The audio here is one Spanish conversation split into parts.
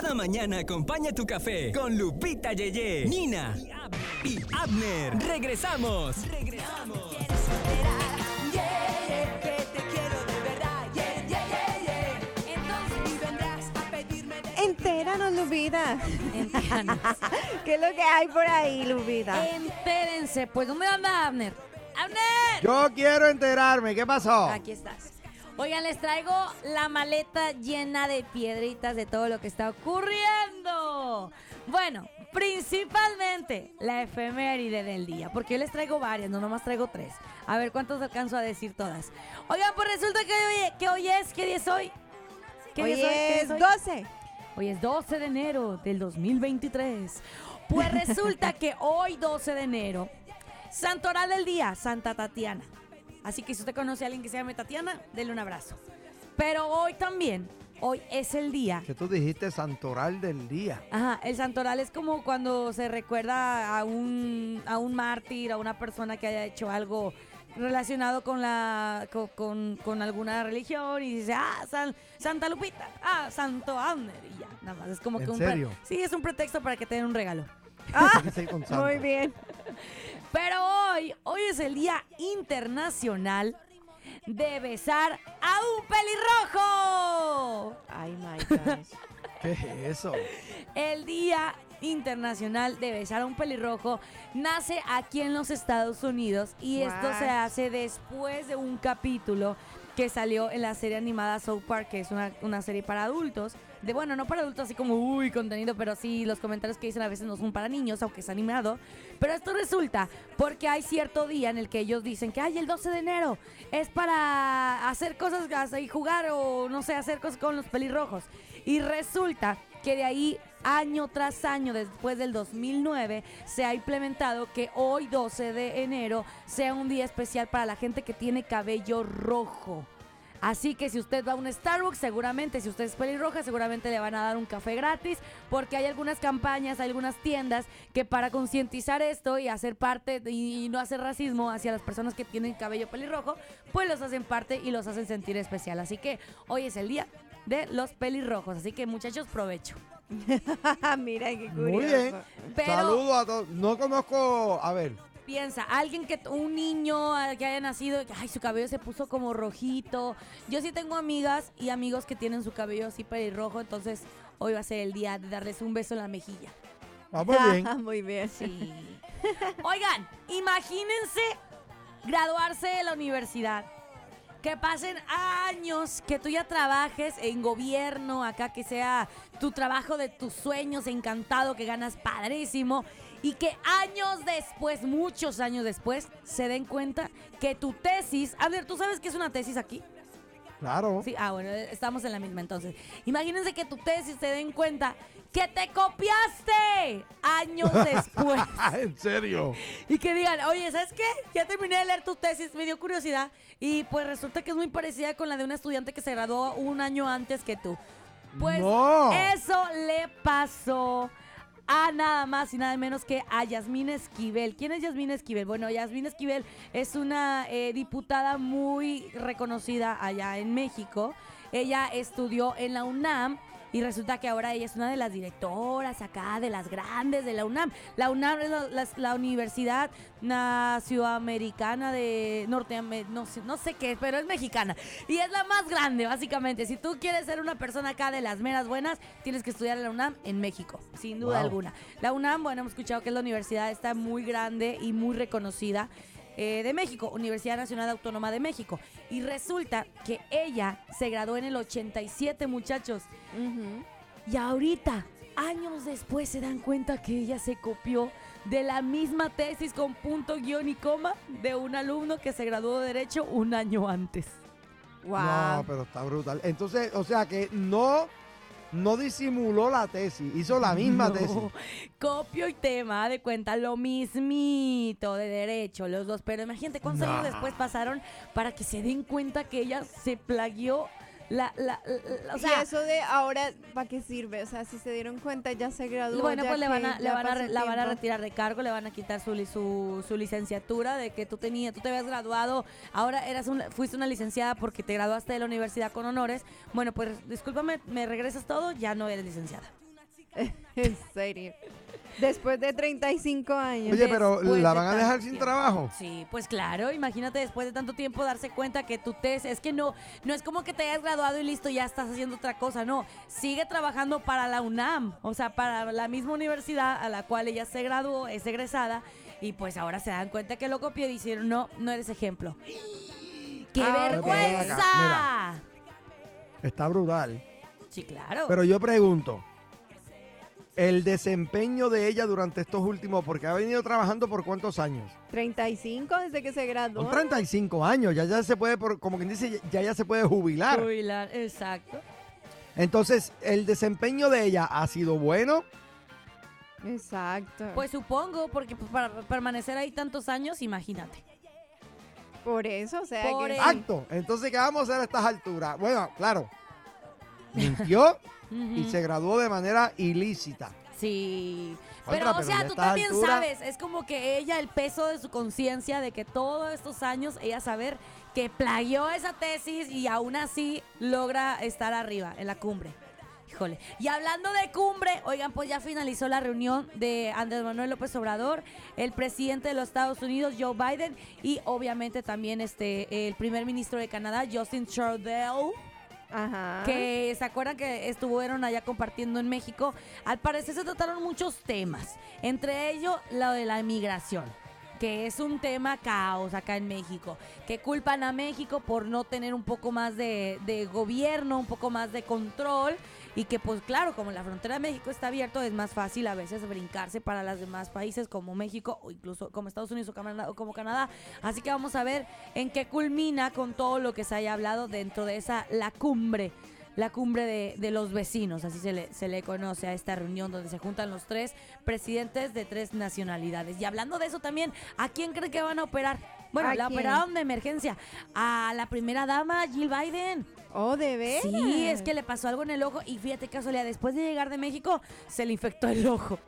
Cada mañana acompaña tu café con Lupita Yeye, Nina y Abner. Regresamos. Regresamos. Quieres enterar, yeah, yeah, que te quiero de verdad, yeah, yeah, yeah, yeah. Entonces tú vendrás a pedirme de Entéranos, Lupita. Entéranos. ¿Qué es lo que hay por ahí, Lupita? Entérense, pues ¿dónde anda Abner? ¡Abner! Yo quiero enterarme, ¿qué pasó? Aquí estás. Oigan, les traigo la maleta llena de piedritas de todo lo que está ocurriendo. Bueno, principalmente la efeméride del día, porque yo les traigo varias, no nomás traigo tres. A ver cuántos alcanzo a decir todas. Oigan, pues resulta que hoy, que hoy es, ¿qué día es hoy? ¿Qué Hoy día ¿Qué es día hoy? 12. Hoy es 12 de enero del 2023. Pues resulta que hoy 12 de enero, Santoral del día, Santa Tatiana. Así que si usted conoce a alguien que se llame Tatiana, dele un abrazo. Pero hoy también, hoy es el día. Que tú dijiste santoral del día. Ajá, el santoral es como cuando se recuerda a un, a un mártir, a una persona que haya hecho algo relacionado con la con, con- con alguna religión y dice, ah, San- Santa Lupita, ah, Santo Abner, y ya, nada más. Es como ¿En que un serio? Sí, es un pretexto para que te den un regalo. Santo. Muy bien. Pero hoy, hoy es el Día Internacional de besar a un pelirrojo. Ay, my gosh. ¿Qué es eso? El Día Internacional de Besar a un Pelirrojo nace aquí en los Estados Unidos y esto se hace después de un capítulo que salió en la serie animada South Park, que es una, una serie para adultos. De bueno, no para adultos así como uy, contenido, pero sí los comentarios que dicen a veces no son para niños, aunque es animado. Pero esto resulta porque hay cierto día en el que ellos dicen que ay, el 12 de enero es para hacer cosas y jugar o no sé, hacer cosas con los pelirrojos. Y resulta que de ahí año tras año, después del 2009, se ha implementado que hoy 12 de enero sea un día especial para la gente que tiene cabello rojo. Así que si usted va a un Starbucks, seguramente, si usted es pelirroja, seguramente le van a dar un café gratis, porque hay algunas campañas, hay algunas tiendas que para concientizar esto y hacer parte y no hacer racismo hacia las personas que tienen cabello pelirrojo, pues los hacen parte y los hacen sentir especial. Así que hoy es el día de los pelirrojos, así que muchachos, provecho. Mira, qué curioso. Muy bien. Pero- Saludo a todos. No conozco. A ver. Piensa, alguien que, un niño eh, que haya nacido, que ay, su cabello se puso como rojito. Yo sí tengo amigas y amigos que tienen su cabello así pelirrojo, entonces hoy va a ser el día de darles un beso en la mejilla. Vamos bien. Muy bien. Sí. Oigan, imagínense graduarse de la universidad. Que pasen años, que tú ya trabajes en gobierno, acá que sea tu trabajo de tus sueños, encantado, que ganas padrísimo. Y que años después, muchos años después, se den cuenta que tu tesis. A ver, ¿tú sabes qué es una tesis aquí? Claro. Sí, ah, bueno, estamos en la misma entonces. Imagínense que tu tesis se den cuenta que te copiaste años después. en serio. Y que digan, oye, ¿sabes qué? Ya terminé de leer tu tesis, me dio curiosidad. Y pues resulta que es muy parecida con la de una estudiante que se graduó un año antes que tú. Pues No. eso le pasó a nada más y nada menos que a Yasmín Esquivel. ¿Quién es Yasmín Esquivel? Bueno, Yasmín Esquivel es una eh, diputada muy reconocida allá en México. Ella estudió en la UNAM. Y resulta que ahora ella es una de las directoras acá, de las grandes de la UNAM. La UNAM es la, la- la Universidad Nacionamericana de Norteamérica, no sé, no sé qué, pero es mexicana. Y es la más grande, básicamente. Si tú quieres ser una persona acá de las meras buenas, tienes que estudiar en la UNAM en México, sin duda Wow. alguna. La UNAM, bueno, hemos escuchado que es la universidad, está muy grande y muy reconocida eh, de México, Universidad Nacional Autónoma de México. Y resulta que ella se graduó en el 87, muchachos. Y ahorita, años después, se dan cuenta que ella se copió de la misma tesis con punto, guion y coma de un alumno que se graduó de Derecho un año antes. Wow. No, pero está brutal. Entonces, o sea que no, no disimuló la tesis, hizo la misma No. tesis. Copio y tema, de cuenta, lo mismito de derecho, los dos. Pero imagínate cuántos años después pasaron para que se den cuenta que ella se plagió la. la, la- o sea, y eso de ahora, ¿para qué sirve? O sea, si se dieron cuenta, ya se graduó. bueno, pues le van a, le van a, la van a retirar de cargo, le van a quitar su, su, su licenciatura de que tú tenías, tú te habías graduado, ahora eras un, fuiste una licenciada porque te graduaste de la universidad con honores. Bueno, pues discúlpame, me regresas todo, ya no eres licenciada. En serio. Después de 35 años. Oye, pero ¿la de van a dejar sin tiempo. trabajo? Sí, pues claro, imagínate después de tanto tiempo darse cuenta que tu test es que no, no es como que te hayas graduado y listo, ya estás haciendo otra cosa, no, sigue trabajando para la UNAM, o sea, para la misma universidad a la cual ella se graduó, es egresada, y pues ahora se dan cuenta que lo copió y dijeron, no, no eres ejemplo. ¡Qué Ah, vergüenza! Está brutal. Sí, claro. Pero yo pregunto, el desempeño de ella durante estos últimos, porque ha venido trabajando por cuántos años? 35 desde que se graduó. Son 35 años, ya ya se puede, por- como quien dice, ya ya se puede jubilar. Jubilar, exacto. Entonces, ¿el desempeño de ella ha sido bueno? Exacto. Pues supongo, porque pues, para permanecer ahí tantos años, imagínate. por eso, o sea Por que eso. sí. Acto. Entonces, ¿qué vamos a hacer a estas alturas? Bueno, claro, mintió y se graduó de manera ilícita. Sí. Contra, Pero, o sea, tú también sabes, es como que ella, el peso de su conciencia de que todos estos años, ella saber que plagió esa tesis y aún así logra estar arriba, en la cumbre. Híjole. Y hablando de cumbre, oigan, pues ya finalizó la reunión de Andrés Manuel López Obrador, el presidente de los Estados Unidos, Joe Biden, y obviamente también este el primer ministro de Canadá, Justin Trudeau Que se acuerdan que estuvieron allá compartiendo en México. Al parecer se trataron muchos temas, entre ellos lo de la migración que es un tema caos acá en México, que culpan a México por no tener un poco más de, gobierno, un poco más de control y que pues claro, como la frontera de México está abierta, es más fácil a veces brincarse para los demás países como México o incluso como Estados Unidos o o como Canadá. Así que vamos a ver en qué culmina con todo lo que se haya hablado dentro de esa la cumbre la cumbre de, de los vecinos, así se le, se le conoce a esta reunión donde se juntan los tres presidentes de tres nacionalidades. Y hablando de eso también, ¿a quién cree que van a operar? Bueno, ¿A la quién? operaron de emergencia a la primera dama, Jill Biden. Oh, de veras. Sí, es que le pasó algo en el ojo y fíjate qué casualidad, después de llegar de México se le infectó el ojo.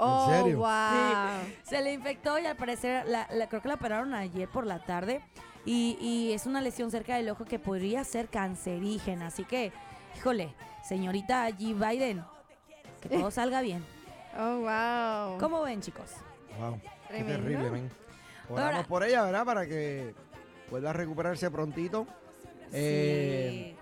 Oh, serio? wow. Se le infectó y al parecer, la, la- creo que la operaron ayer por la tarde. Y, y es una lesión cerca del ojo que podría ser cancerígena. Así que, híjole, señorita G. Biden, que todo salga bien. Oh, wow. ¿Cómo ven, chicos? Wow, qué terrible, men. Oramos Ahora- por ella, ¿verdad? Para que pueda recuperarse prontito. Eh,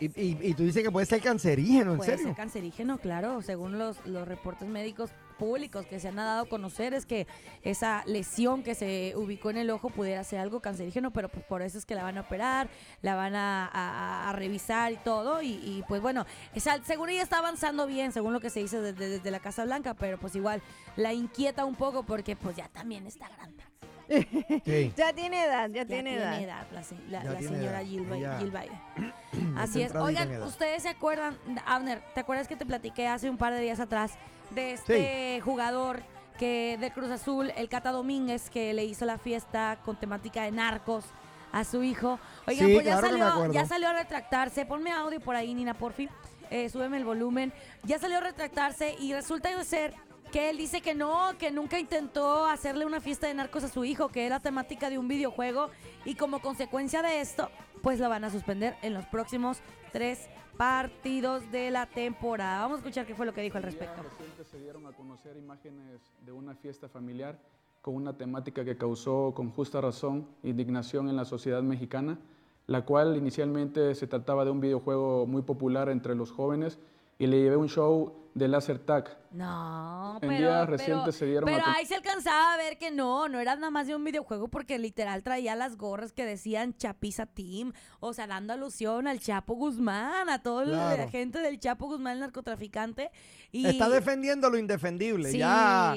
y, y- y tú dices que puede ser cancerígeno, ¿en Puede serio? ser cancerígeno, claro. Según los, los reportes médicos públicos que se han dado a conocer, es que esa lesión que se ubicó en el ojo pudiera ser algo cancerígeno, pero pues por eso es que la van a operar, la van a, revisar y todo. Y, y, pues bueno, esa, según ella está avanzando bien, según lo que se dice desde, desde la Casa Blanca, pero pues igual la inquieta un poco porque pues ya también está grande. Sí. Ya tiene edad, ya, Ya tiene, edad. la, se- la- Ya la tiene señora edad. Está Así es. Oigan, edad. ustedes se acuerdan, Abner, ¿te acuerdas que te platiqué hace un par de días atrás de este jugador que de Cruz Azul, el Cata Domínguez, que le hizo la fiesta con temática de narcos a su hijo? Oigan, Sí, pues ya claro salió, ya salió a retractarse. Ponme audio por ahí, Nina, porfi. Eh, súbeme el volumen. Ya salió a retractarse y resulta de ser que él dice que no, que nunca intentó hacerle una fiesta de narcos a su hijo, que era temática de un videojuego y como consecuencia de esto, pues lo van a suspender en los próximos tres partidos de la temporada. Vamos a escuchar qué fue lo que dijo al respecto. Días recientes se dieron a conocer imágenes de una fiesta familiar con una temática que causó con justa razón indignación en la sociedad mexicana, la cual inicialmente se trataba de un videojuego muy popular entre los jóvenes y le llevé un show de laser tag. No, En pero, días pero- recientes se dieron pero ahí se alcanzaba a ver que no, no era nada más de un videojuego porque literal traía las gorras que decían Chapiza Team, o sea, dando alusión al Chapo Guzmán, a toda la Claro. gente del Chapo Guzmán, el narcotraficante. Y, Está defendiendo lo indefendible. sí, Ya.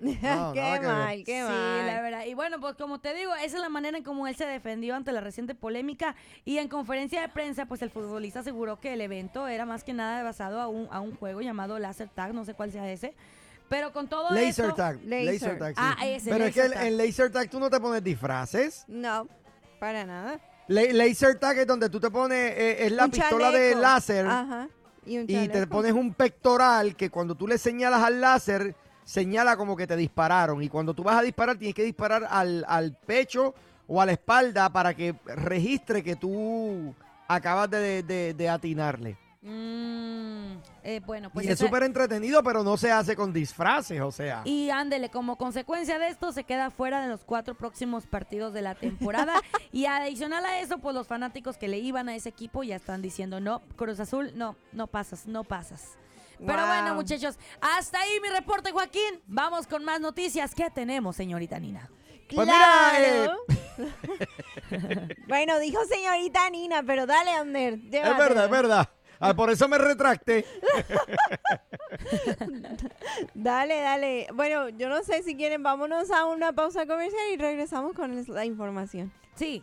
Sí, No, qué ver. mal, qué mal. la verdad. Y bueno, pues como te digo, esa es la manera en cómo él se defendió ante la reciente polémica. Y en conferencia de prensa, pues el futbolista aseguró que el evento era más que nada basado a un, a un juego llamado Laser Tag, no sé cuál sea ese. Pero con todo Laser esto- tag. Laser. Laser tag. sí. Ah, ese, Pero es que en- tag. en laser tag tú no te pones disfraces. No, para nada. La- laser tag es donde tú te pones, eh, es la Un pistola de láser Ajá. Y un y te pones un pectoral que cuando tú le señalas al láser, señala como que te dispararon. Y cuando tú vas a disparar, tienes que disparar al, al pecho o a la espalda para que registre que tú acabas de, de- de atinarle. Mm, Eh, bueno, pues y es súper entretenido, pero no se hace con disfraces, o sea. Y ándele, como consecuencia de esto, se queda fuera de los cuatro próximos partidos de la temporada. y adicional a eso, pues los fanáticos que le iban a ese equipo ya están diciendo, no, Cruz Azul, no, no pasas, no pasas. Pero Wow. bueno, muchachos, hasta ahí mi reporte, Joaquín. Vamos con más noticias. ¿Qué tenemos, señorita Nina? Pues mira, eh, Claro. bueno, dijo señorita Nina, pero dale, Amner. es verdad, es verdad. Ah, por eso me retracté. Dale, dale. Bueno, yo no sé si quieren, vámonos a una pausa comercial y regresamos con la información. Sí.